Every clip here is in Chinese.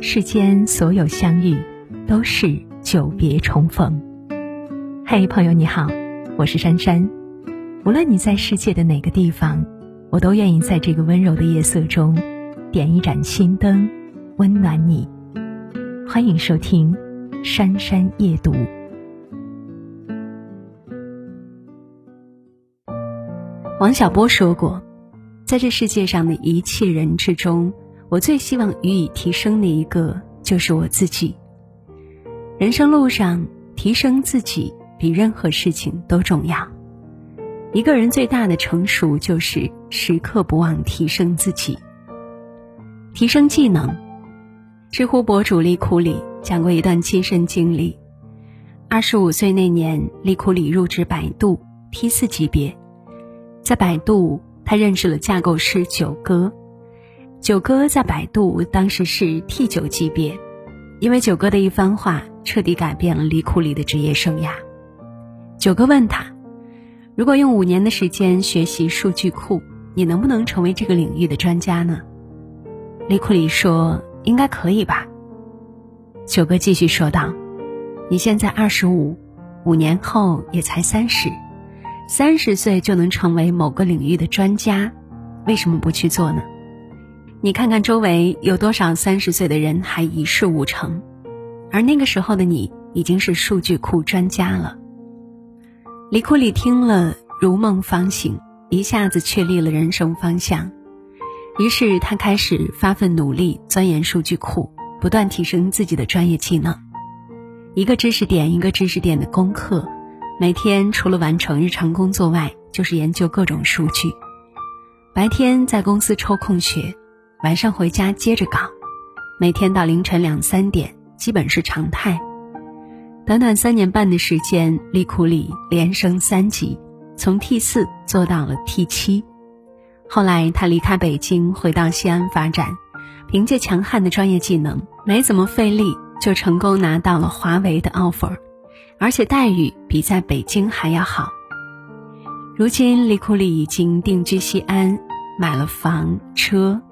世间所有相遇，都是久别重逢。嘿，朋友你好，我是珊珊。无论你在世界的哪个地方，我都愿意在这个温柔的夜色中，点一盏心灯，温暖你。欢迎收听《珊珊夜读》。王小波说过，在这世界上的一切人之中。我最希望予以提升的一个，就是我自己。人生路上，提升自己比任何事情都重要。一个人最大的成熟，就是时刻不忘提升自己。提升技能，知乎博主利库里讲过一段亲身经历：二十五岁那年，利库里入职百度 T 四级别，在百度，他认识了架构师九哥。九哥在百度当时是 T 九级别，因为九哥的一番话彻底改变了李库里的职业生涯。九哥问他：“如果用五年的时间学习数据库，你能不能成为这个领域的专家呢？”李库里说：“应该可以吧。”九哥继续说道：“你现在二十五，五年后也才三十，三十岁就能成为某个领域的专家，为什么不去做呢？”你看看周围有多少三十岁的人还一事无成，而那个时候的你已经是数据库专家了。李库里听了如梦方醒，一下子确立了人生方向。于是他开始发奋努力钻研数据库，不断提升自己的专业技能。一个知识点一个知识点的攻克，每天除了完成日常工作外，就是研究各种数据。白天在公司抽空学。晚上回家接着搞，每天到凌晨两三点，基本是常态。短短三年半的时间，利库里连升三级，从 T 四做到了 T 七。后来他离开北京，回到西安发展，凭借强悍的专业技能，没怎么费力就成功拿到了华为的 offer，而且待遇比在北京还要好。如今，利库里已经定居西安，买了房车。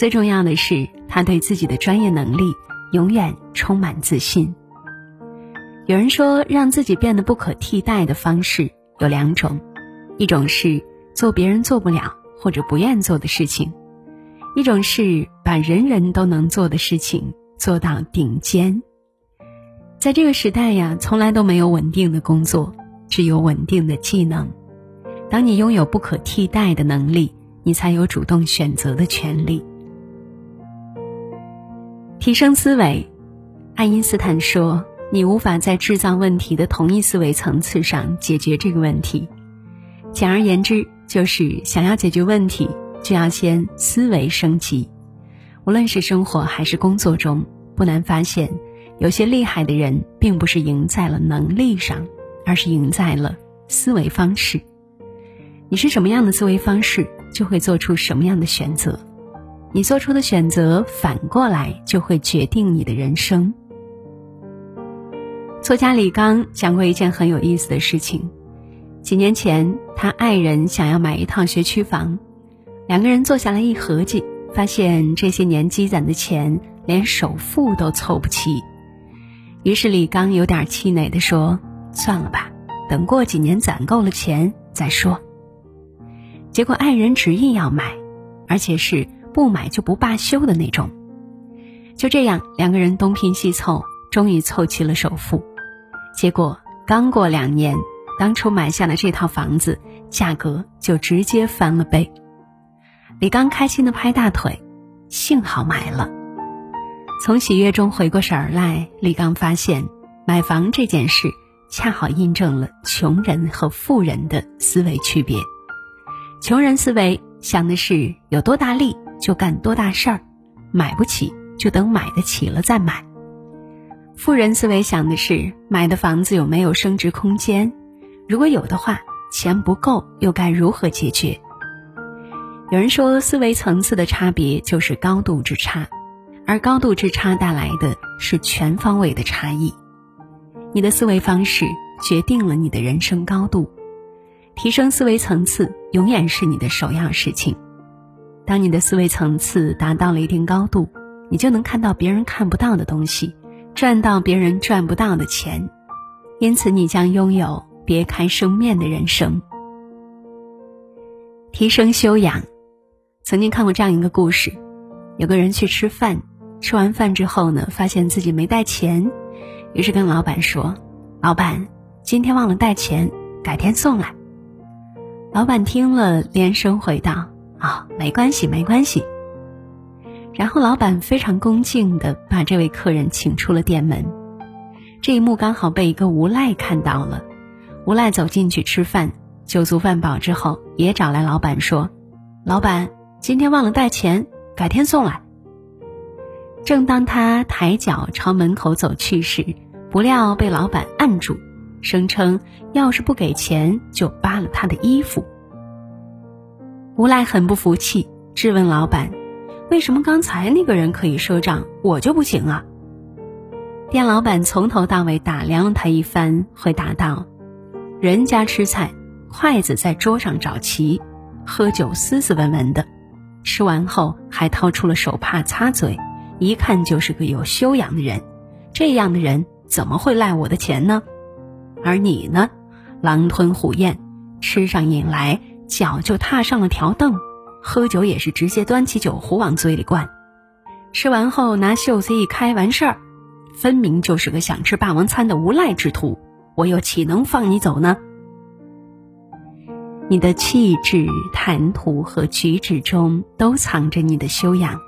最重要的是，他对自己的专业能力永远充满自信。有人说，让自己变得不可替代的方式有两种：一种是做别人做不了或者不愿做的事情；一种是把人人都能做的事情做到顶尖。在这个时代呀，从来都没有稳定的工作，只有稳定的技能。当你拥有不可替代的能力，你才有主动选择的权利。提升思维，爱因斯坦说：“你无法在制造问题的同一思维层次上解决这个问题。”简而言之，就是想要解决问题，就要先思维升级。无论是生活还是工作中，不难发现，有些厉害的人并不是赢在了能力上，而是赢在了思维方式。你是什么样的思维方式，就会做出什么样的选择。你做出的选择，反过来就会决定你的人生。作家李刚讲过一件很有意思的事情：几年前，他爱人想要买一套学区房，两个人坐下来一合计，发现这些年积攒的钱连首付都凑不齐。于是李刚有点气馁地说：“算了吧，等过几年攒够了钱再说。”结果爱人执意要买，而且是。不买就不罢休的那种，就这样，两个人东拼西凑，终于凑齐了首付。结果刚过两年，当初买下的这套房子价格就直接翻了倍。李刚开心的拍大腿，幸好买了。从喜悦中回过神儿来，李刚发现，买房这件事恰好印证了穷人和富人的思维区别。穷人思维想的是有多大力。就干多大事儿，买不起就等买得起了再买。富人思维想的是买的房子有没有升值空间，如果有的话，钱不够又该如何解决？有人说，思维层次的差别就是高度之差，而高度之差带来的是全方位的差异。你的思维方式决定了你的人生高度，提升思维层次永远是你的首要事情。当你的思维层次达到了一定高度，你就能看到别人看不到的东西，赚到别人赚不到的钱，因此你将拥有别开生面的人生。提升修养，曾经看过这样一个故事：有个人去吃饭，吃完饭之后呢，发现自己没带钱，于是跟老板说：“老板，今天忘了带钱，改天送来。”老板听了，连声回道：“啊，没关系，没关系。”然后老板非常恭敬的把这位客人请出了店门。这一幕刚好被一个无赖看到了，无赖走进去吃饭，酒足饭饱之后，也找来老板说：“老板，今天忘了带钱，改天送来。”正当他抬脚朝门口走去时，不料被老板按住，声称要是不给钱就扒了他的衣服。无赖很不服气，质问老板。为什么刚才那个人可以赊账，我就不行啊？店老板从头到尾打量了他一番，回答道：“人家吃菜，筷子在桌上找齐；喝酒斯斯文文的，吃完后还掏出了手帕擦嘴，一看就是个有修养的人。这样的人怎么会赖我的钱呢？而你呢，狼吞虎咽，吃上瘾来，脚就踏上了条凳。”喝酒也是直接端起酒壶往嘴里灌，吃完后拿袖子一开完事儿，分明就是个想吃霸王餐的无赖之徒，我又岂能放你走呢？你的气质、谈吐和举止中都藏着你的修养。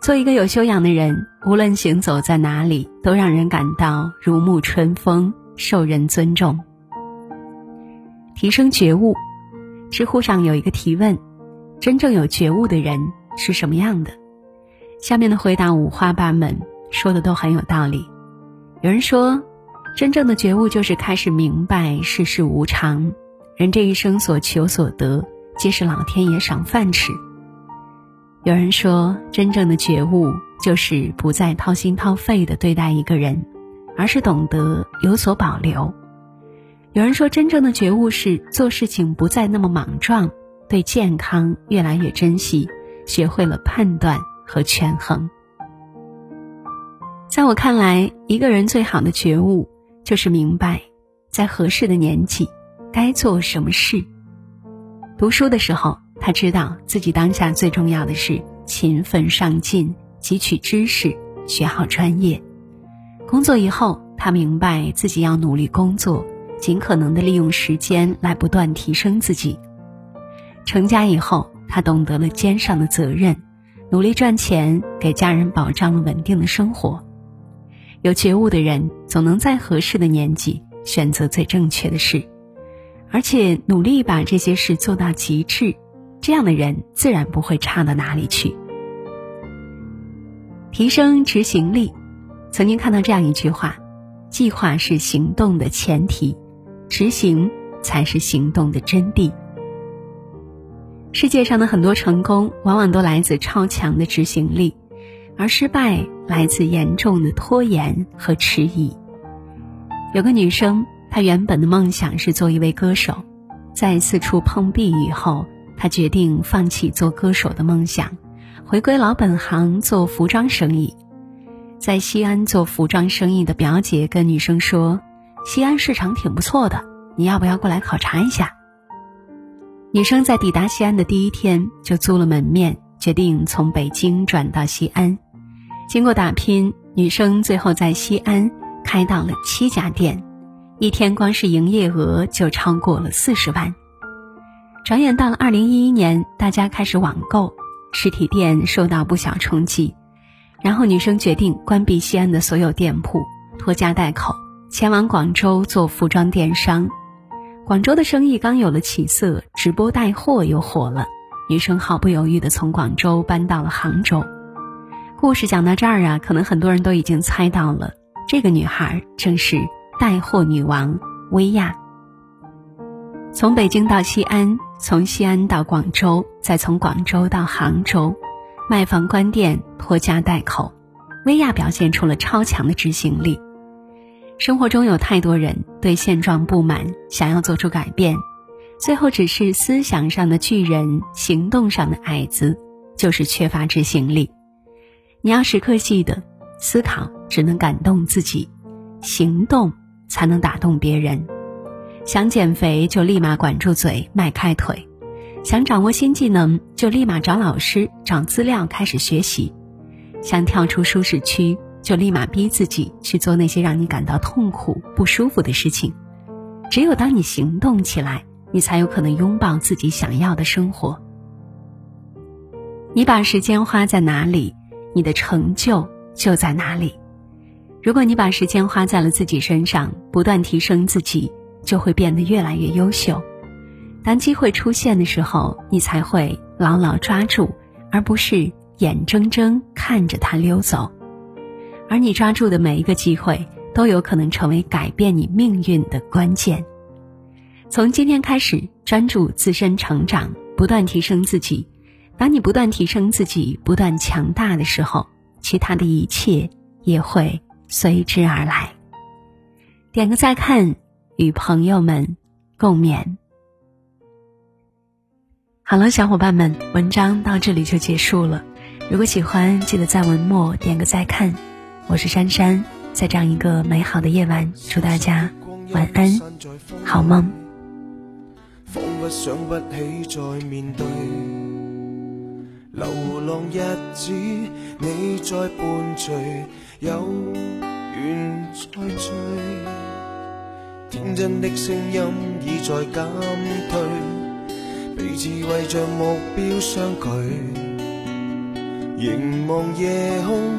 做一个有修养的人，无论行走在哪里，都让人感到如沐春风，受人尊重。提升觉悟，知乎上有一个提问。真正有觉悟的人是什么样的？下面的回答五花八门，说的都很有道理。有人说，真正的觉悟就是开始明白世事无常，人这一生所求所得，皆是老天爷赏饭吃。有人说，真正的觉悟就是不再掏心掏肺的对待一个人，而是懂得有所保留。有人说，真正的觉悟是做事情不再那么莽撞。对健康越来越珍惜，学会了判断和权衡。在我看来，一个人最好的觉悟就是明白，在合适的年纪该做什么事。读书的时候，他知道自己当下最重要的是勤奋上进，汲取知识，学好专业。工作以后，他明白自己要努力工作，尽可能的利用时间来不断提升自己。成家以后，他懂得了肩上的责任，努力赚钱，给家人保障了稳定的生活。有觉悟的人，总能在合适的年纪选择最正确的事，而且努力把这些事做到极致。这样的人自然不会差到哪里去。提升执行力，曾经看到这样一句话：计划是行动的前提，执行才是行动的真谛。世界上的很多成功，往往都来自超强的执行力，而失败来自严重的拖延和迟疑。有个女生，她原本的梦想是做一位歌手，在四处碰壁以后，她决定放弃做歌手的梦想，回归老本行做服装生意。在西安做服装生意的表姐跟女生说：“西安市场挺不错的，你要不要过来考察一下？”女生在抵达西安的第一天就租了门面，决定从北京转到西安。经过打拼，女生最后在西安开到了七家店，一天光是营业额就超过了四十万。转眼到了二零一一年，大家开始网购，实体店受到不小冲击。然后女生决定关闭西安的所有店铺，拖家带口前往广州做服装电商。广州的生意刚有了起色，直播带货又火了，女生毫不犹豫地从广州搬到了杭州。故事讲到这儿啊，可能很多人都已经猜到了，这个女孩正是带货女王薇娅。从北京到西安，从西安到广州，再从广州到杭州，卖房关店，拖家带口，薇娅表现出了超强的执行力。生活中有太多人对现状不满，想要做出改变，最后只是思想上的巨人，行动上的矮子，就是缺乏执行力。你要时刻记得，思考只能感动自己，行动才能打动别人。想减肥就立马管住嘴，迈开腿；想掌握新技能就立马找老师、找资料开始学习；想跳出舒适区就立马逼自己去做那些让你感到痛苦、不舒服的事情。只有当你行动起来，你才有可能拥抱自己想要的生活。你把时间花在哪里，你的成就就在哪里。如果你把时间花在了自己身上，不断提升自己。就会变得越来越优秀。当机会出现的时候，你才会牢牢抓住，而不是眼睁睁看着它溜走。而你抓住的每一个机会，都有可能成为改变你命运的关键。从今天开始，专注自身成长，不断提升自己。当你不断提升自己，不断强大的时候，其他的一切也会随之而来。点个再看。与朋友们共勉。好了，小伙伴们，文章到这里就结束了。如果喜欢，记得在文末点个再看。我是珊珊，在这样一个美好的夜晚，祝大家晚安，好梦。仿佛想不起再面对流浪日子，你在伴随，有缘再聚。天真的声音已在减退，彼此为着目标相距，凝望夜空，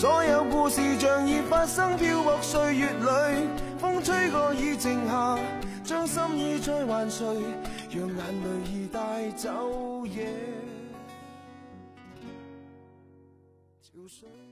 所有故事像已发生，飘泊岁月里，风吹过已静下，将心意再还谁，让眼泪已带走夜憔悴。